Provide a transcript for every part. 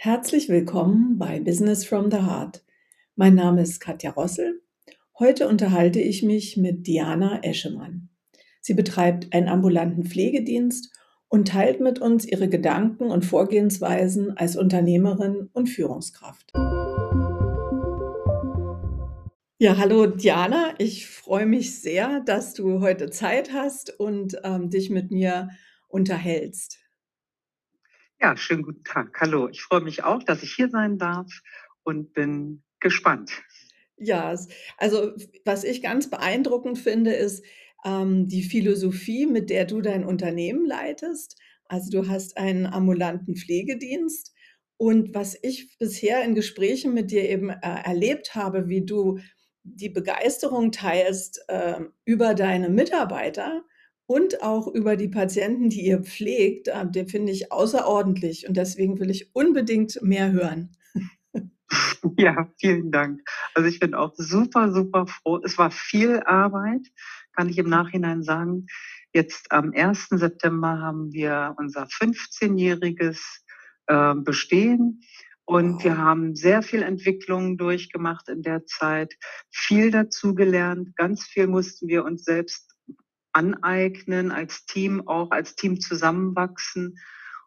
Herzlich willkommen bei Business from the Heart. Mein Name ist Katja Rossel. Heute unterhalte ich mich mit Diana Eschemann. Sie betreibt einen ambulanten Pflegedienst und teilt mit uns ihre Gedanken und Vorgehensweisen als Unternehmerin und Führungskraft. Ja, hallo Diana, ich freue mich sehr, dass du heute Zeit hast und ähm, dich mit mir unterhältst. Ja, schönen guten Tag. Hallo. Ich freue mich auch, dass ich hier sein darf und bin gespannt. Ja, also was ich ganz beeindruckend finde, ist ähm, die Philosophie, mit der du dein Unternehmen leitest. Also du hast einen ambulanten Pflegedienst. Und was ich bisher in Gesprächen mit dir eben äh, erlebt habe, wie du die Begeisterung teilst äh, über deine Mitarbeiter, und auch über die Patienten, die ihr pflegt, äh, den finde ich außerordentlich und deswegen will ich unbedingt mehr hören. Ja, vielen Dank. Also ich bin auch super, super froh. Es war viel Arbeit, kann ich im Nachhinein sagen. Jetzt am 1. September haben wir unser 15-jähriges äh, Bestehen. Und wow. wir haben sehr viel Entwicklung durchgemacht in der Zeit, viel dazugelernt, ganz viel mussten wir uns selbst aneignen, als Team auch als Team zusammenwachsen.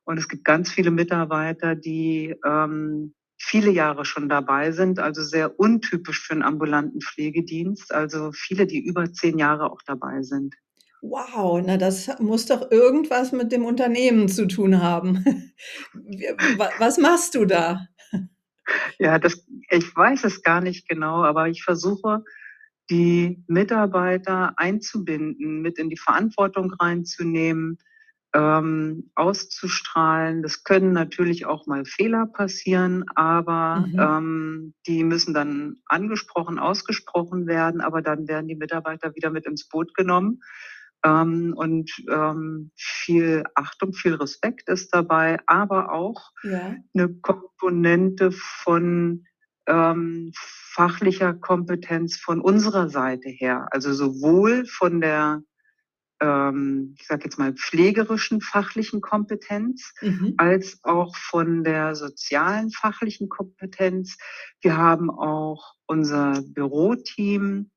Und es gibt ganz viele Mitarbeiter, die ähm, viele Jahre schon dabei sind, also sehr untypisch für einen ambulanten Pflegedienst. Also viele, die über zehn Jahre auch dabei sind. Wow, na das muss doch irgendwas mit dem Unternehmen zu tun haben. Was machst du da? Ja, das, ich weiß es gar nicht genau, aber ich versuche die Mitarbeiter einzubinden, mit in die Verantwortung reinzunehmen, ähm, auszustrahlen. Das können natürlich auch mal Fehler passieren, aber mhm. ähm, die müssen dann angesprochen, ausgesprochen werden, aber dann werden die Mitarbeiter wieder mit ins Boot genommen. Ähm, und ähm, viel Achtung, viel Respekt ist dabei, aber auch ja. eine Komponente von ähm, fachlicher Kompetenz von unserer Seite her. Also sowohl von der, ähm, ich sage jetzt mal, pflegerischen fachlichen Kompetenz mhm. als auch von der sozialen fachlichen Kompetenz. Wir haben auch unser Büroteam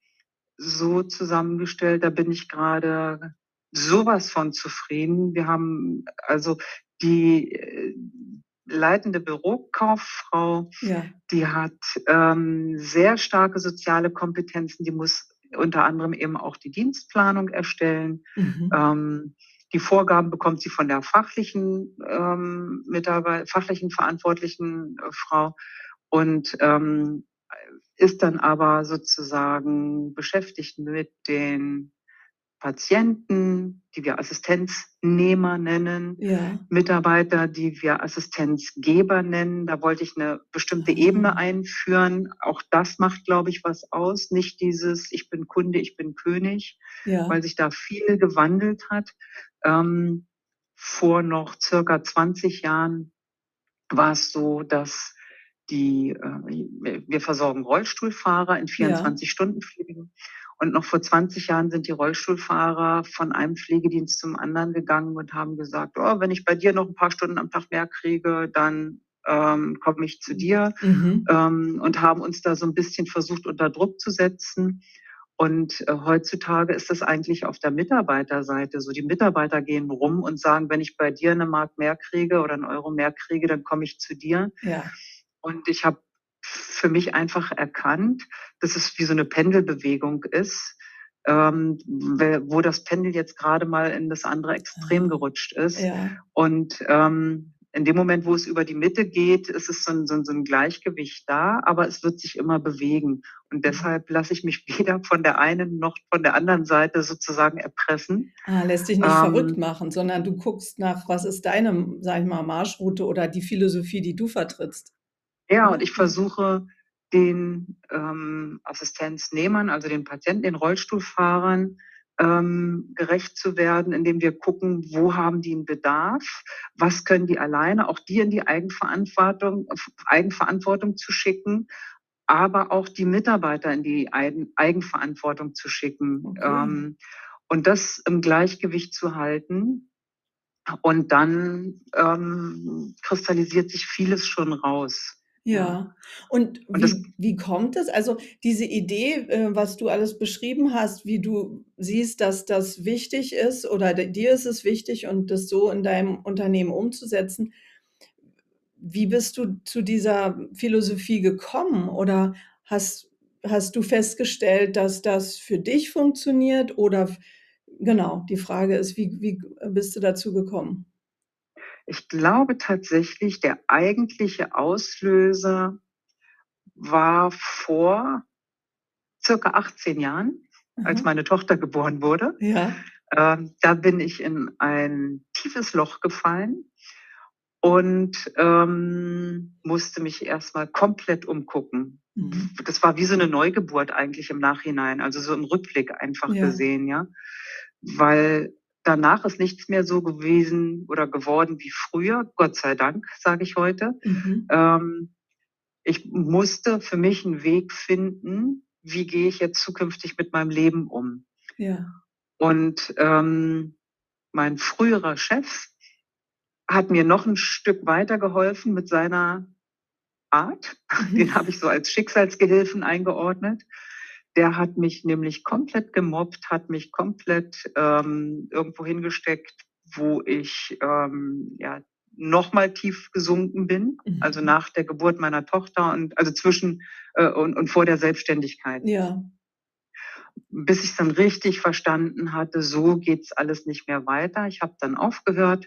so zusammengestellt. Da bin ich gerade sowas von zufrieden. Wir haben also die äh, leitende Bürokauffrau, ja. die hat ähm, sehr starke soziale Kompetenzen, die muss unter anderem eben auch die Dienstplanung erstellen. Mhm. Ähm, die Vorgaben bekommt sie von der fachlichen ähm, Mitarbeit fachlichen verantwortlichen äh, Frau und ähm, ist dann aber sozusagen beschäftigt mit den Patienten, die wir Assistenznehmer nennen, ja. Mitarbeiter, die wir Assistenzgeber nennen. Da wollte ich eine bestimmte mhm. Ebene einführen. Auch das macht, glaube ich, was aus. Nicht dieses Ich bin Kunde, ich bin König, ja. weil sich da viel gewandelt hat. Ähm, vor noch circa 20 Jahren war es so, dass die, äh, wir versorgen Rollstuhlfahrer in 24 ja. Stunden Pflege. Und noch vor 20 Jahren sind die Rollstuhlfahrer von einem Pflegedienst zum anderen gegangen und haben gesagt, oh, wenn ich bei dir noch ein paar Stunden am Tag mehr kriege, dann ähm, komme ich zu dir mhm. ähm, und haben uns da so ein bisschen versucht unter Druck zu setzen. Und äh, heutzutage ist das eigentlich auf der Mitarbeiterseite so. Die Mitarbeiter gehen rum und sagen, wenn ich bei dir eine Mark mehr kriege oder einen Euro mehr kriege, dann komme ich zu dir. Ja. Und ich habe für mich einfach erkannt, dass es wie so eine Pendelbewegung ist, ähm, wo das Pendel jetzt gerade mal in das andere Extrem gerutscht ist. Ja. Und ähm, in dem Moment, wo es über die Mitte geht, ist es so ein, so, ein, so ein Gleichgewicht da, aber es wird sich immer bewegen. Und mhm. deshalb lasse ich mich weder von der einen noch von der anderen Seite sozusagen erpressen. Ah, lässt dich nicht ähm, verrückt machen, sondern du guckst nach, was ist deine, sag ich mal, Marschroute oder die Philosophie, die du vertrittst. Ja, und ich versuche den ähm, Assistenznehmern, also den Patienten, den Rollstuhlfahrern, ähm, gerecht zu werden, indem wir gucken, wo haben die einen Bedarf, was können die alleine, auch die in die Eigenverantwortung, Eigenverantwortung zu schicken, aber auch die Mitarbeiter in die Eigenverantwortung zu schicken okay. ähm, und das im Gleichgewicht zu halten. Und dann ähm, kristallisiert sich vieles schon raus. Ja. Und Und das wie wie kommt es? Also, diese Idee, äh, was du alles beschrieben hast, wie du siehst, dass das wichtig ist oder d dir ist es wichtig und das so in deinem Unternehmen umzusetzen. Wie bist du zu dieser Philosophie gekommen? Oder hast hast du festgestellt, dass das für dich funktioniert oder f genau, die Frage ist, wie wie bist du dazu gekommen? Ich glaube tatsächlich, der eigentliche Auslöser war vor circa 18 Jahren, als Aha. meine Tochter geboren wurde. Ja. Ähm, da bin ich in ein tiefes Loch gefallen und, ähm, musste mich erst mal komplett umgucken. Mhm. Das war wie so 'ne Neugeburt eigentlich im Nachhinein, also so im Rückblick einfach Ja. gesehen, ja. Weil danach ist nichts mehr so gewesen oder geworden wie früher, Gott sei Dank, sage ich heute. Mhm. Ähm, ich musste für mich 'n Weg finden, wie gehe ich jetzt zukünftig mit meinem Leben um? Ja. Und, ähm, mein früherer Chef hat mir noch 'n Stück weitergeholfen mit seiner Art. Mhm. Den habe ich so als Schicksalsgehilfen eingeordnet. Der hat mich nämlich komplett gemobbt, hat mich komplett, ähm, irgendwo hingesteckt, wo ich, ähm, ja, noch mal tief gesunken bin, also Mhm. nach der Geburt meiner Tochter und also zwischen äh, und und vor der Selbstständigkeit. Ja. Bis ich's dann richtig verstanden hatte, so geht's alles nicht mehr weiter. Ich habe dann aufgehört,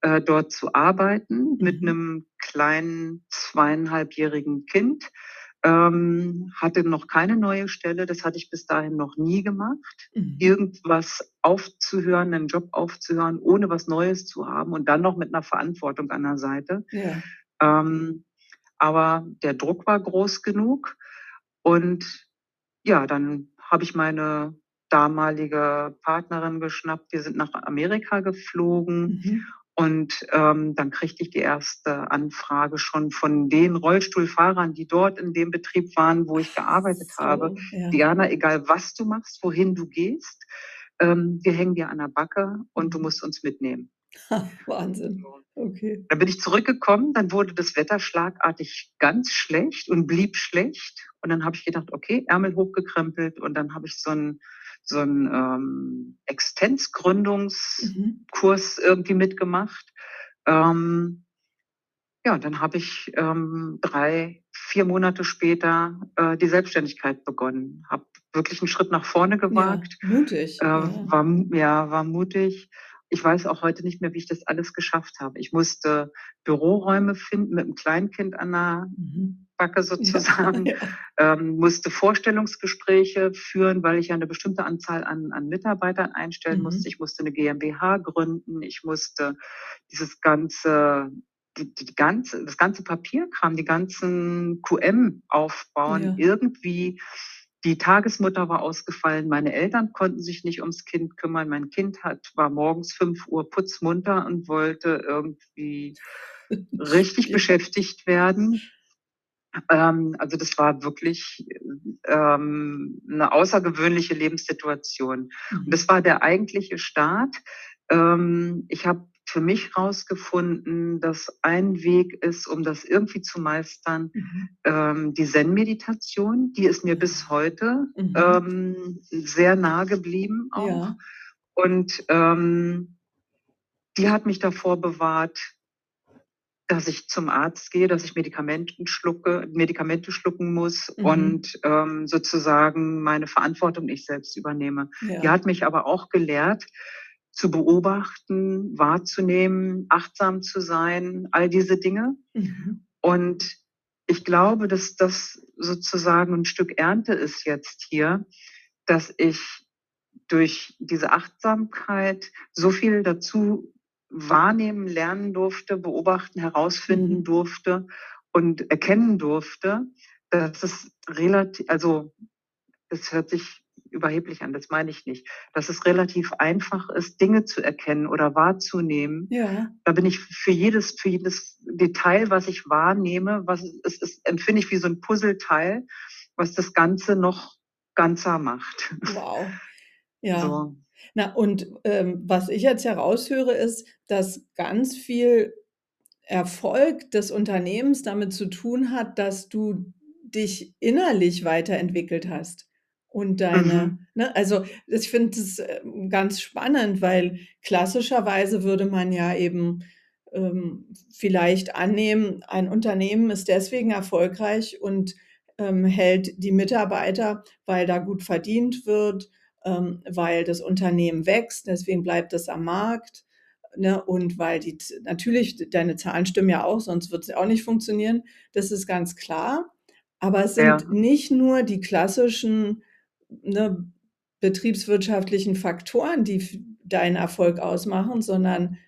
äh, dort zu arbeiten mit Mhm. 'nem kleinen zweieinhalbjährigen Kind. Ähm, hatte noch keine neue Stelle, das hatte ich bis dahin noch nie gemacht. Mhm. Irgendwas aufzuhören, 'nen Job aufzuhören, ohne was Neues zu haben und dann noch mit 'ner Verantwortung an der Seite. Ja. Ähm, aber der Druck war groß genug und ja, dann habe ich meine damalige Partnerin geschnappt. Wir sind nach Amerika geflogen Mhm. Und, ähm, dann kriegte ich die 1. Anfrage schon von den Rollstuhlfahrern, die dort in dem Betrieb waren, wo ich gearbeitet habe: so, ja. „Diana, egal was du machst, wohin du gehst, ähm, wir hängen dir an der Backe und du Mhm. musst uns mitnehmen.“ Wahnsinn. Okay. Dann bin ich zurückgekommen, dann wurde das Wetter schlagartig ganz schlecht und blieb schlecht. Und dann habe ich gedacht: „Okay“, Ärmel hochgekrempelt und dann habe ich so 'n so ähm, Mhm. Existenzgründungskurs irgendwie mitgemacht. Ähm, ja, dann habe ich, ähm, 3, 4 Monate später, äh, die Selbstständigkeit begonnen, habe wirklich 'n Schritt nach vorne Ja, gewagt, mutig, äh, ja. war ja, war mutig. Ich weiß auch heute nicht mehr, wie ich das alles geschafft habe. Ich musste Büroräume finden mit 'm Kleinkind an der Mhm. Backe Ja, sozusagen, ja. ähm, musste Vorstellungsgespräche führen, weil ich ja 'ne bestimmte Anzahl an an Mitarbeitern einstellen musste. Mhm. Ich musste 'ne GmbH gründen. Ich musste dieses ganze die die ganze das ganze Papierkram, die ganzen QM aufbauen, Ja. irgendwie. Die Tagesmutter war ausgefallen, meine Eltern konnten sich nicht ums Kind kümmern. Mein Kind hat war morgens 5:00 putzmunter und wollte irgendwie richtig beschäftigt werden. Ähm, also das war wirklich, ähm, 'ne außergewöhnliche Lebenssituation. Und Mhm. das war der eigentliche Start. Ähm, ich habe für mich rausgefunden, dass ein Weg ist, um das irgendwie zu meistern, Mhm. ähm, die Zen-Meditation. Die ist mir bis heute, Mhm. ähm, sehr nah geblieben auch. Ja. Und, ähm, die hat mich davor bewahrt dass ich zum Arzt gehe, dass ich Medikamenten schlucke Medikamente schlucken muss Mhm. und, ähm, sozusagen meine Verantwortung ich selbst übernehme. Die Ja. hat mich aber auch gelehrt, zu beobachten, wahrzunehmen, achtsam zu sein, all diese Dinge. Mhm. Und ich glaube, dass das sozusagen 'n Stück Ernte ist jetzt hier, dass ich durch diese Achtsamkeit so viel dazu wahrnehmen lernen durfte, beobachten, herausfinden Mhm. durfte und erkennen durfte, dass es relati also, das hört sich überheblich an, das meine ich nicht, dass es relativ einfach ist, Dinge zu erkennen oder wahrzunehmen. Ja. Da bin ich für jedes für jedes Detail, was ich wahrnehme, was es ist empfinde ich wie so 'n Puzzleteil, was das Ganze noch ganzer macht. Wow. Ja. So. Na, und, ähm, was ich jetzt heraushöre, ist, dass ganz viel Erfolg des Unternehmens damit zu tun hat, dass du dich innerlich weiterentwickelt hast und deine Mhm. ne, also, ich finde das, ähm, ganz spannend, weil klassischerweise würde man ja eben, ähm, vielleicht annehmen, ein Unternehmen ist deswegen erfolgreich und, ähm, hält die Mitarbeiter, weil da gut verdient wird, ähm, weil das Unternehmen wächst, deswegen bleibt es am Markt, ne, und weil die natürlich, deine Zahlen stimmen ja auch, sonst wird's ja auch nicht funktionieren. Das ist ganz klar. Aber es sind Ja. nicht nur die klassischen, ne, betriebswirtschaftlichen Faktoren, die deinen Erfolg ausmachen, sondern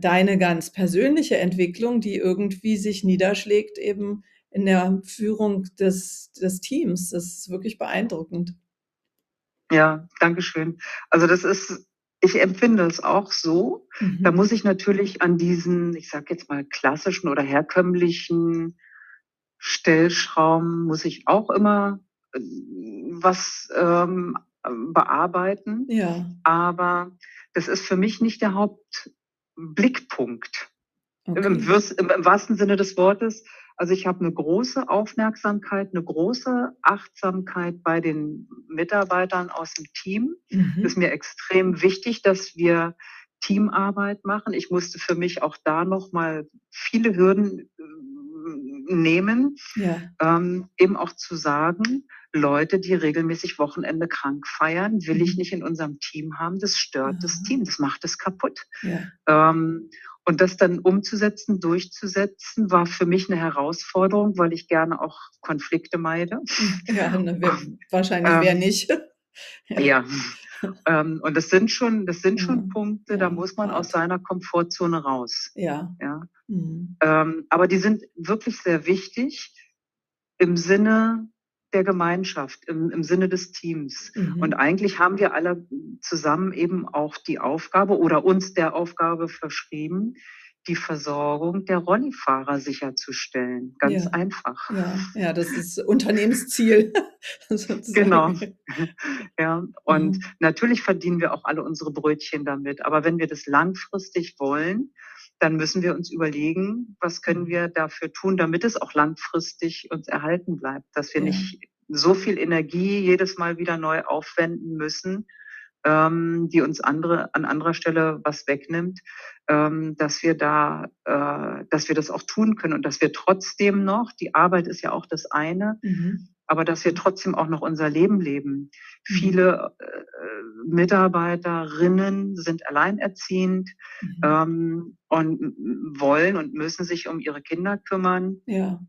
deine ganz persönliche Entwicklung, die irgendwie sich niederschlägt eben in der Führung des des Teams. Das ist wirklich beeindruckend. Ja, danke schön. Also, das ist ich empfinde es auch so. Da Mhm. muss ich natürlich an diesen, ich sage jetzt mal, klassischen oder herkömmlichen Stellschrauben muss ich auch immer, äh, was, ähm, bearbeiten. Ja. Aber das ist für mich nicht der Hauptblickpunkt. Im Okay. wirst im im wahrsten Sinne des Wortes. Also, ich habe 'ne große Aufmerksamkeit, 'ne große Achtsamkeit bei den Mitarbeitern aus'm Team. Ist Mhm. mir extrem wichtig, dass wir Teamarbeit machen. Ich musste für mich auch da noch mal viele Hürden, hm, nehmen, Ja. ähm, eben auch zu sagen: „Leute, die regelmäßig Wochenende krank feiern, will ich Mhm. nicht in unserem Team haben. Das stört das Aha. Team, das macht es kaputt.“ Ja. Ähm, und das dann umzusetzen, durchzusetzen, war für mich 'ne Herausforderung, weil ich gerne auch Konflikte meide. Ja, ne, wer wahrscheinlich wer Ähm nicht? Ja. ja, ähm, und das sind schon das sind schon Mhm. Punkte, da Ja, muss man aus seiner Komfortzone raus, Ja. ja? Mhm. Ähm, aber die sind wirklich sehr wichtig im Sinne der Gemeinschaft, im im Sinne des Teams. Und Mhm. eigentlich haben wir alle zusammen eben auch die Aufgabe oder uns der Aufgabe verschrieben, die Versorgung der Rollifahrer sicherzustellen. Ganz Ja. einfach. Ja, ja, das ist Unternehmensziel Genau. Ja, und Mhm. natürlich verdienen wir auch alle unsere Brötchen damit. Aber wenn wir das langfristig wollen, dann müssen wir uns überlegen: „Was können Mhm. wir dafür tun, damit es auch langfristig uns erhalten bleibt?“ Dass wir Ja. nicht so viel Energie jedes Mal wieder neu aufwenden müssen, ähm, die uns andere an anderer Stelle was wegnimmt, ähm, dass wir da äh, dass wir das auch tun können und dass wir trotzdem noch die Arbeit ist ja auch das eine, Mhm. aber dass wir trotzdem auch noch unser Leben leben. Mhm. Viele, äh, Mitarbeiterinnen sind alleinerziehend, Mhm. ähm, und wollen und müssen sich um ihre Kinder kümmern. Ja.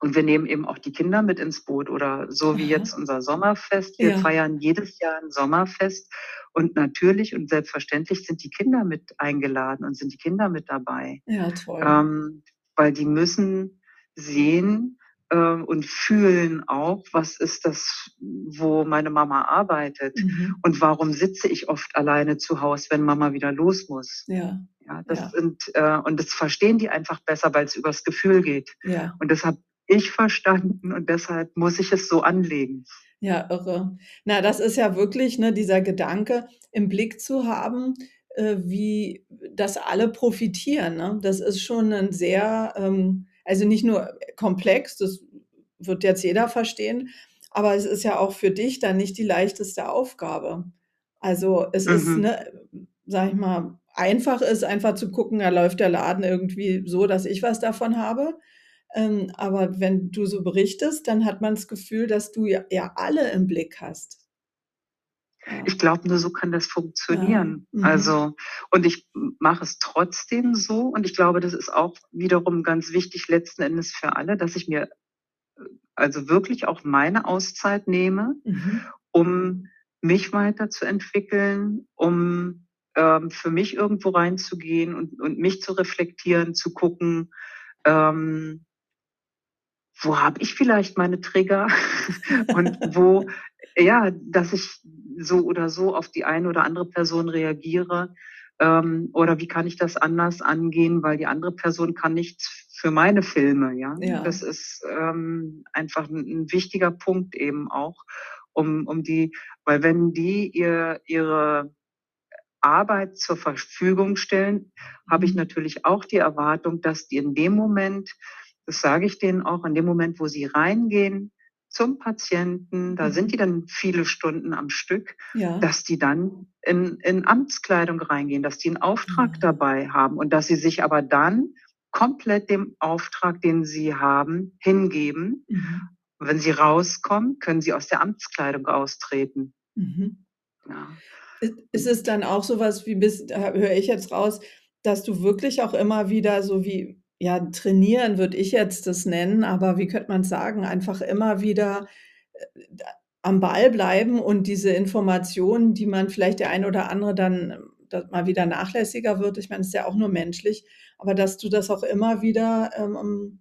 Und wir nehmen eben auch die Kinder mit ins Boot oder so wie Aha. jetzt unser Sommerfest. Wir Ja. feiern jedes Jahr 'n Sommerfest und natürlich und selbstverständlich sind die Kinder mit eingeladen und sind die Kinder mit dabei. Ja, toll. Ähm, weil die müssen sehen, äh, und fühlen auch: „Was ist das, wo meine Mama arbeitet? Mhm. Und warum sitze ich oft alleine zu Hause, wenn Mama wieder los muss?“ Ja, Ja, das ja. sind äh, und das verstehen die einfach besser, weil's übers Gefühl geht. Ja. Und das habe ich verstanden und deshalb muss ich es so anlegen. Ja, irre. Na, das ist ja wirklich, ne, dieser Gedanke im Blick zu haben, äh, wie dass alle profitieren, ne? Das ist schon 'nen sehr, ähm also, nicht nur komplex, das wird jetzt jeder verstehen, aber es ist ja auch für dich dann nicht die leichteste Aufgabe. Also, es ist, Mhm. ne, sage ich mal einfach ist einfach zu gucken, da läuft der Laden irgendwie so, dass ich was davon habe. Ähm, aber wenn du so berichtest, dann hat man das Gefühl, dass du ja ja alle im Blick hast. Ja. Ich glaube, nur so kann das Ja, funktionieren. mhm. Also und ich mache es trotzdem so und ich glaube, das ist auch wiederum ganz wichtig letzten Endes für alle, dass ich mir, äh, also, wirklich auch meine Auszeit nehme, Mhm. um mich weiterzuentwickeln, um, ähm, für mich irgendwo reinzugehen und und mich zu reflektieren, zu gucken, ähm wo habe ich vielleicht meine Trigger und wo ja, dass ich so oder so auf die eine oder andere Person reagiere, ähm, oder wie kann ich das anders angehen, weil die andere Person kann nichts für meine Filme, ja? Ja. Das ist, ähm, einfach 'n 'n wichtiger Punkt eben auch, um um die weil wenn die ihr ihre Arbeit zur Verfügung stellen, habe ich Mhm. natürlich auch die Erwartung, dass die in dem Moment das sage ich denen auch, in dem Moment, wo sie reingehen zum Patienten, da sind Mhm. die dann viele Stunden am Stück, Ja. dass die dann in in Amtskleidung reingehen, dass die 'n Auftrag Ah. dabei haben und dass sie sich aber dann komplett dem Auftrag, den sie haben, hingeben. Mhm. Wenn sie rauskommen, können sie aus der Amtskleidung austreten. Mhm. Ja. Ist es dann auch so was wie bis da höre ich jetzt raus, dass du wirklich auch immer wieder so wie ja, trainieren würde ich jetzt das nennen, aber wie könnte man's sagen, einfach immer wieder, äh, am Ball bleiben und diese Informationen, die man vielleicht der ein oder andere dann da mal wieder nachlässiger wird. Ich meine, ist ja auch nur menschlich, aber dass du das auch immer wieder, ähm,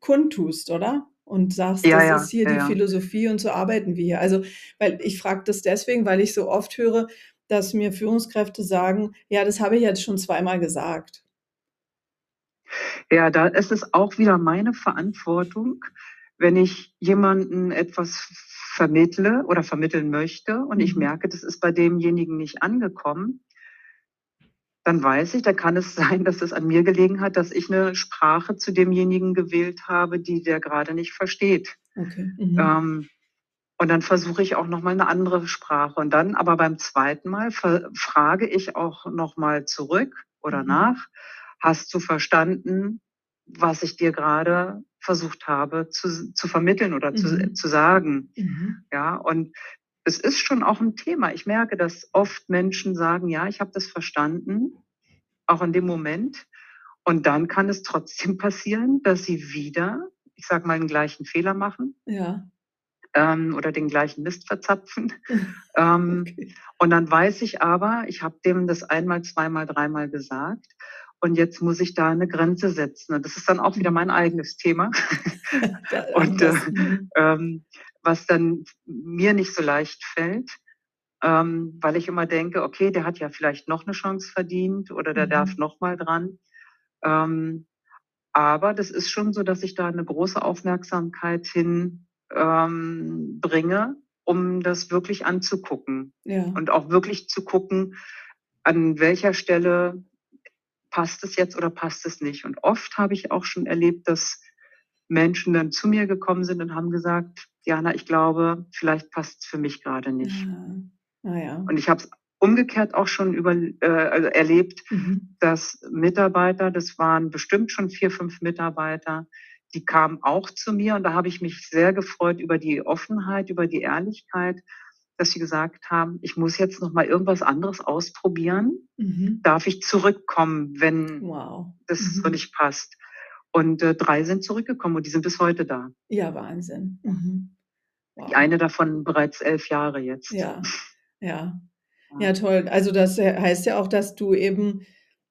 kundtust, oder? Und sagst: Ja, „Das ja, ist hier ja, die. Philosophie und so arbeiten wir hier.“ Also, weil ich frage das deswegen, weil ich so oft höre, dass mir Führungskräfte sagen: „Ja, das habe ich jetzt schon zweimal gesagt.“ Ja, da ist es auch wieder meine Verantwortung, wenn ich jemanden etwas vermittle oder vermitteln möchte und ich Mhm. merke, das ist bei demjenigen nicht angekommen dann weiß ich, da kann es sein, dass es an mir gelegen hat, dass ich 'ne Sprache zu demjenigen gewählt habe, die der grade nicht versteht. Okay. Mhm. Ähm, und dann versuche ich auch noch mal 'ne andere Sprache. Und dann aber beim 2. Mal frage ich auch noch mal zurück oder Mhm. nach: „Hast du verstanden, was ich dir grade versucht habe zu zu vermitteln oder zu Mhm. zu sagen?“ Mhm. Ja, und es ist schon auch 'n Thema. Ich merke, dass oft Menschen sagen: „Ja, ich habe das verstanden“, auch in dem Moment. Und dann kann es trotzdem passieren, dass sie wieder, ich sage mal, 'n gleichen Fehler machen Ja. ähm, oder den gleichen Mist verzapfen. Ähm, Okay. und dann weiß ich aber, ich habe dem das einmal, zweimal, dreimal gesagt und jetzt muss ich da 'ne Grenze setzen. Und das ist dann auch wieder mein eigenes Thema. Und, äh. Mhm. ähm, was dann mir nicht so leicht fällt, ähm, weil ich immer denke: „Okay, der hat ja vielleicht noch 'ne Chance verdient oder der darf Mhm. noch mal dran.“ Ähm, aber das ist schon so, dass ich da 'ne große Aufmerksamkeit hin, ähm, bringe, um das wirklich anzugucken Ja. und auch wirklich zu gucken, an welcher Stelle passt es jetzt oder passt es nicht. Und oft habe ich auch schon erlebt, dass Menschen dann zu mir gekommen sind und haben gesagt: „Diana, ich glaube, vielleicht passt's für mich grade nicht.“ Ah. Ah ja. Und ich habe es umgekehrt auch schon über äh, also erlebt, Mhm. dass Mitarbeiter das waren bestimmt schon 4, 5 Mitarbeiter, die kamen auch zu mir und da habe ich mich sehr gefreut über die Offenheit, über die Ehrlichkeit, dass sie gesagt haben: „Ich muss jetzt noch mal irgendwas anderes ausprobieren. Mhm. Darf ich zurückkommen, wenn Wow. das so Mhm. nicht passt?“ Und, äh, 3 sind zurückgekommen und die sind bis heute da. Ja, Wahnsinn. Mhm. Die Wow. eine davon bereits 11 Jahre jetzt. Ja, ja. Ja. Toll. Also, das he heißt ja auch, dass du eben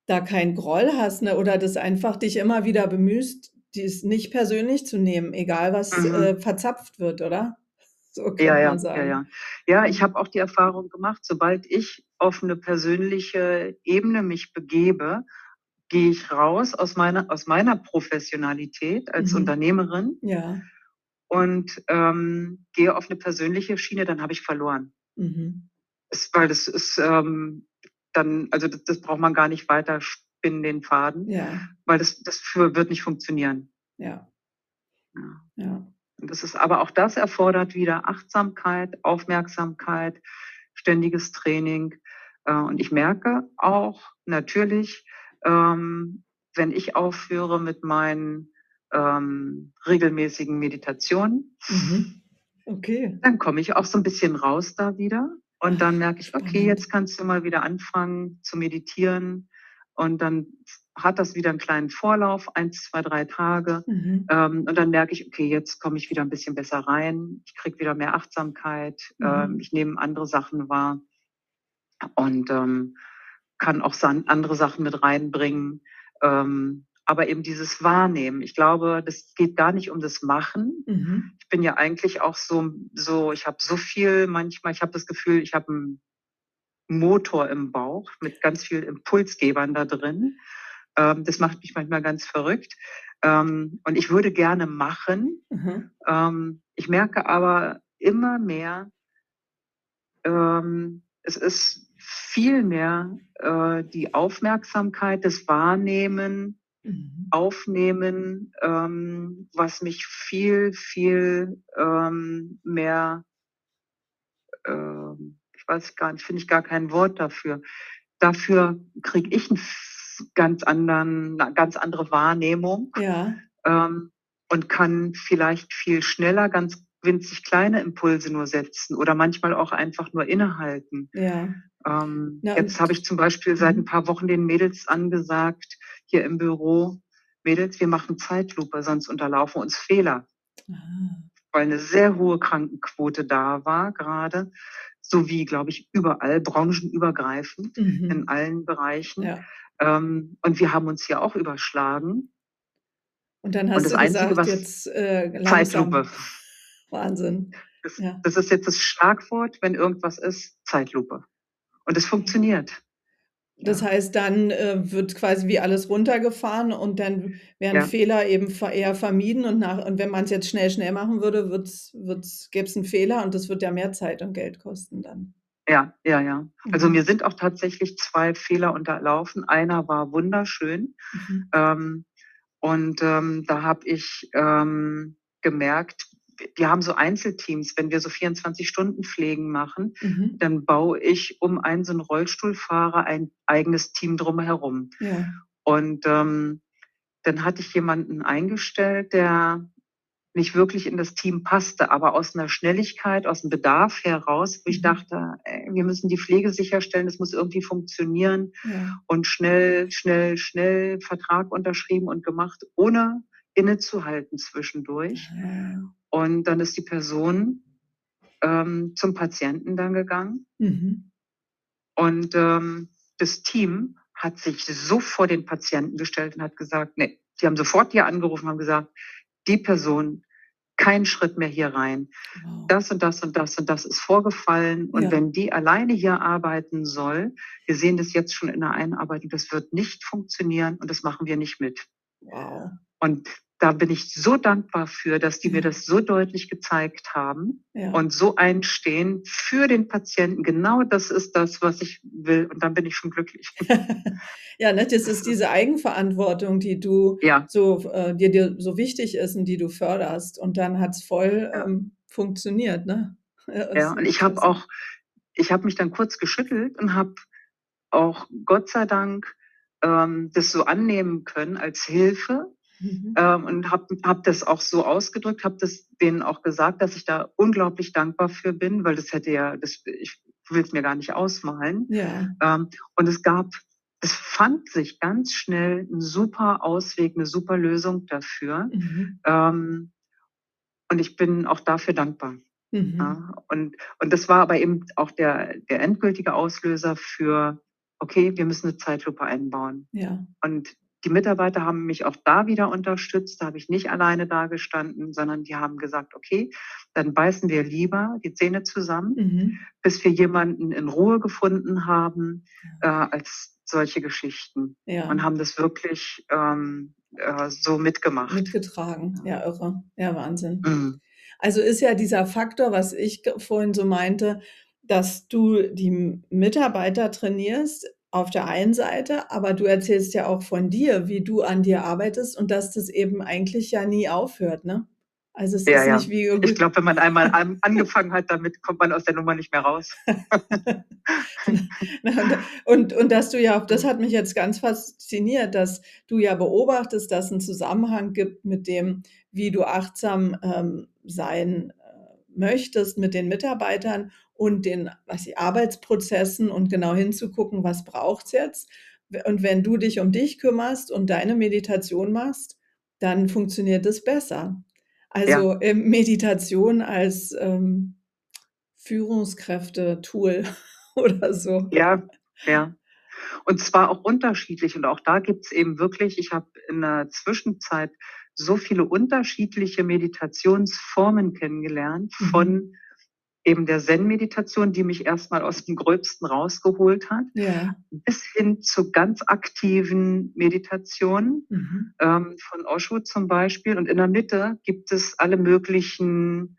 da keinen Groll hast, ne, oder das einfach dich immer wieder bemühst, dies nicht persönlich zu nehmen, egal was, Mhm. äh, verzapft wird, oder? So Ja, man ja, ja, sagen. ja. Ja, ich Mhm. habe auch die Erfahrung gemacht, sobald ich auf 'ne persönliche Ebene mich begebe, gehe ich raus aus meiner aus meiner Professionalität als Mhm. Unternehmerin Ja. und, ähm, gehe auf 'ne persönliche Schiene, dann habe ich verloren. Mhm. Es weil das ist, ähm, dann also, d das braucht man gar nicht weiter spinnen, den Faden, Ja. weil das das für wird nicht funktionieren. Ja. Ja. Ja. Und das ist aber auch das erfordert wieder Achtsamkeit, Aufmerksamkeit, ständiges Training. Äh, und ich merke auch natürlich, ähm, wenn ich aufhöre mit meinen, ähm, regelmäßigen Meditationen Mhm. Okay. dann komme ich auch so 'n bisschen raus da wieder und dann merke ich: „Okay, jetzt kannst du mal wieder anfangen zu meditieren.“ Und dann hat das wieder 'n kleinen Vorlauf, 1, 2, 3 Tage. Mhm. Ähm, und dann merke ich: „Okay, jetzt komme ich wieder 'n bisschen besser rein. Ich kriege wieder mehr Achtsamkeit. Ähm, Mhm. ich nehme andere Sachen wahr“ und, ähm, kann auch andere Sachen mit reinbringen. Ähm, aber eben dieses Wahrnehmen. Ich glaube, das geht gar nicht um das Machen. Mhm. Ich bin ja eigentlich auch so so ich habe so viel manchmal ich habe das Gefühl, ich habe 'n Motor im Bauch mit ganz viel Impulsgebern da drin. Ähm, das macht mich manchmal ganz verrückt. Ähm, und ich würde gerne machen. Mhm. Ähm, ich merke aber immer mehr ähm, es ist viel mehr äh, die Aufmerksamkeit, das Wahrnehmen, Mhm. Aufnehmen, ähm, was mich viel, viel ähm, mehr, ähm, ich weiß gar nicht, finde ich gar kein Wort dafür. Dafür kriege ich 'n f ganz anderen 'ne ganz andere Wahrnehmung, Ja. ähm, und kann vielleicht viel schneller ganz winzig kleine Impulse nur setzen oder manchmal auch einfach nur innehalten. Ja. Ähm, Na jetzt habe ich zum Beispiel seit mhm. paar Wochen den Mädels angesagt hier im Büro: „Mädels, wir machen Zeitlupe, sonst unterlaufen uns Fehler.“ Ah. Weil 'ne sehr hohe Krankenquote da war grade, so wie, glaube ich, überall branchenübergreifend in Mhm. allen Bereichen. Ja. Ähm, und wir haben uns hier auch überschlagen. Und dann Und hast das du Einzige, gesagt: „Jetzt, äh, Zeitlupe. langsam.“ Wahnsinn. Das Ja. das ist jetzt das Schlagwort, wenn irgendwas ist, Zeitlupe. Und es funktioniert. Das Ja. heißt, dann, äh, wird quasi wie alles runtergefahren und dann werden Ja. Fehler eben eher vermieden und nach und wenn man's jetzt schnell, schnell machen würde, wird's wird's gäb's 'n Fehler und das wird ja mehr Zeit und Geld kosten dann. Ja, ja, ja. Also, Mhm. mir sind auch tatsächlich 2 Fehler unterlaufen. Einer war wunderschön. Mhm. Ähm, und, ähm, da habe ich, ähm, gemerkt, wir haben so Einzelteams, wenn wir so 24-Stunden-Pflegen machen, Mhm. dann baue ich um einen so 'n Rollstuhlfahrer ein eigenes Team drumherum. Ja. Und, ähm, dann hatte ich jemanden eingestellt, der nicht wirklich in das Team passte, aber aus 'ner Schnelligkeit, aus'm Bedarf heraus, wo ich Mhm. dachte: „Ey, wir müssen die Pflege sicherstellen, das muss irgendwie funktionieren.“ Ja. Und schnell, schnell, schnell Vertrag unterschrieben und gemacht, ohne innezuhalten zwischendurch. Ah. Und dann ist die Person, ähm, zum Patienten dann gegangen Mhm. und, ähm, das Team hat sich so vor den Patienten gestellt und hat gesagt: „Ne.“ Die haben sofort hier angerufen und haben gesagt: „Die Person, keinen Schritt mehr hier rein. Wow. Das und das und das und das ist vorgefallen und Ja. wenn die alleine hier arbeiten soll wir sehen das jetzt schon in der Einarbeitung, das wird nicht funktionieren und das machen wir nicht mit.“ Wow. Und da bin ich so dankbar für, dass die mir das so deutlich gezeigt haben Ja. und so einstehen für den Patienten. Genau das ist das, was ich will und dann bin ich schon glücklich. Ja, ne, das ist diese Eigenverantwortung, die du Ja. so äh, die dir so wichtig ist und die du förderst. Und dann hat's voll, Ja. ähm, funktioniert, ne? Ja, und ich habe auch ich habe mich dann kurz geschüttelt und habe auch Gott sei Dank, ähm, das so annehmen können als Hilfe, Mhm. ähm, und habe habe das auch so ausgedrückt, habe das denen auch gesagt, dass ich da unglaublich dankbar für bin, weil das hätte ja das ich will's mir gar nicht ausmalen. Ja. Ähm, und es gab es fand sich ganz schnell 'n super Ausweg, 'ne super Lösung dafür. Mhm. Ähm, und ich bin auch dafür dankbar. Mhm. Ja, und und das war aber eben auch der der endgültige Auslöser für: „Okay, wir müssen 'ne Zeitlupe einbauen.“ Ja. Und die Mitarbeiter haben mich auch da wieder unterstützt. Da habe ich nicht alleine dagestanden, sondern die haben gesagt: „Okay, dann beißen wir lieber die Zähne zusammen, Mhm. bis wir jemanden in Ruhe gefunden haben, äh, als solche Geschichten.“ Ja. Und haben das wirklich, ähm, äh, so mitgemacht. Mitgetragen. Ja. Irre. Ja, Wahnsinn. Mhm. Also, ist ja dieser Faktor, was ich vorhin so meinte, dass du die Mitarbeiter trainierst auf der einen Seite, aber du erzählst ja auch von dir, wie du an dir arbeitest und dass das eben eigentlich ja nie aufhört, ne? Also, es Ja, ist ja. nicht wie Ich glaube, wenn man einmal an angefangen hat damit, kommt man aus der Nummer nicht mehr raus. Und und dass du ja auch das hat mich jetzt ganz fasziniert, dass du ja beobachtest, dass 'n Zusammenhang gibt mit dem, wie du achtsam, ähm, sein, äh, möchtest mit den Mitarbeitern und den, weiß ich, Arbeitsprozessen und genau hinzugucken, was braucht's jetzt? W und wenn du dich um dich kümmerst und deine Meditation machst, dann funktioniert es besser. Ja. Also, ähm, Meditation als, ähm, Führungskräfte-Tool oder so. Ja, ja. Und zwar auch unterschiedlich und auch da gibt's eben wirklich ich habe in der Zwischenzeit so viele unterschiedliche Meditationsformen kennengelernt Mhm. von eben der Zen-Meditation, die mich erst mal aus dem Gröbsten rausgeholt hat, Ja. bis hin zu ganz aktiven Meditationen, Mhm. ähm, von Osho zum Beispiel. Und in der Mitte gibt es alle möglichen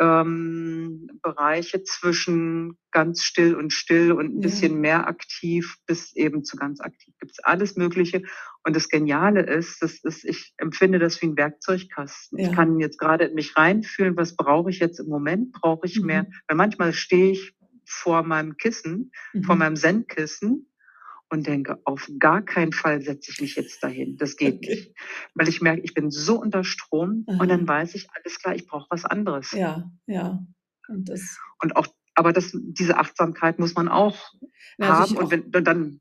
ähm, Bereiche zwischen ganz still und still und 'n Ja. bisschen mehr aktiv bis eben zu ganz aktiv. Gibt's alles Mögliche. Und das Geniale ist, das ist ich empfinde das wie 'n Werkzeugkasten. Ich Ja. kann jetzt grade in mich reinfühlen, was brauche ich jetzt im Moment? Brauche ich mehr Mhm. weil manchmal stehe ich vor meinem Kissen, vor Mhm. meinem Zen-Kissen und denke: „Auf gar keinen Fall setze ich mich jetzt dahin. Das geht Okay. nicht.“ Weil ich merke, ich bin so unter Strom und dann Aha. weiß ich: „Alles klar, ich brauche was anderes.“ Ja, ja. Und das Und auch aber das diese Achtsamkeit muss man auch Na, haben sich und auch wenn dann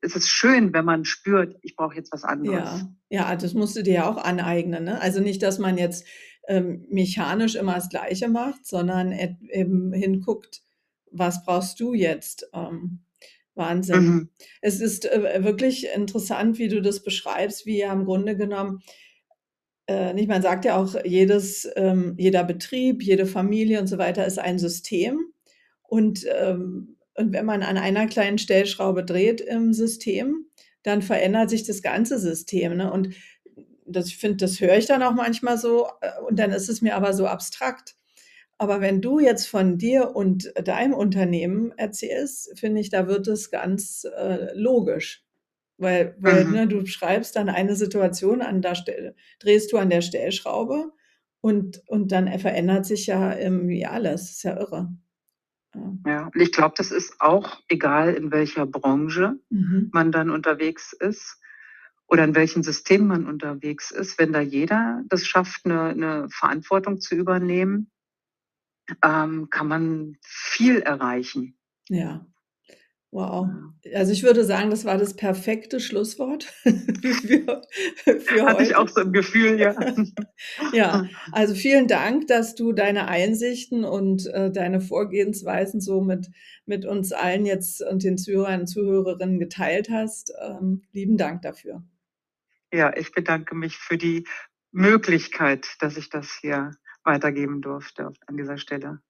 ist es schön, wenn man spürt: „Ich brauche jetzt was anderes.“ Ja, ja, das musst du dir ja auch aneignen, ne? Also, nicht, dass man jetzt, ähm, mechanisch immer das Gleiche macht, sondern eben hinguckt: „Was brauchst du jetzt?“ Ähm, Wahnsinn. Mhm. Es ist, äh, wirklich interessant, wie du das beschreibst, wie ja im Grunde genommen äh, nicht man sagt ja auch, jedes ähm, jeder Betrieb, jede Familie und so weiter ist ein System. Und, ähm und wenn man an einer kleinen Stellschraube dreht im System, dann verändert sich das ganze System, ne? Und das ich finde, das höre ich dann auch manchmal so, äh, und dann ist es mir aber so abstrakt. Aber wenn du jetzt von dir und deinem Unternehmen erzählst, finde ich, da wird es ganz, äh, logisch. Weil weil, Mhm. ne, du beschreibst dann eine Situation, an der Stelle drehst du an der Stellschraube und und dann, verändert sich ja irgendwie alles. Ist ja irre. Ja. Ja, und ich glaube, das ist auch egal, in welcher Branche Mhm. man dann unterwegs ist oder in welchem System man unterwegs ist. Wenn da jeder das schafft, 'ne 'ne Verantwortung zu übernehmen ähm, kann man viel erreichen. Ja. Wow. Also, ich würde sagen, das war das perfekte Schlusswort für für Hatte ich auch heute. so im Gefühl, ja. Ja, also, vielen Dank, dass du deine Einsichten und, äh, deine Vorgehensweisen so mit mit uns allen jetzt und den Zuhörern und Zuhörerinnen geteilt hast. Ähm, lieben Dank dafür. Ja, ich bedanke mich für die Möglichkeit, dass ich das hier weitergeben durfte an dieser Stelle.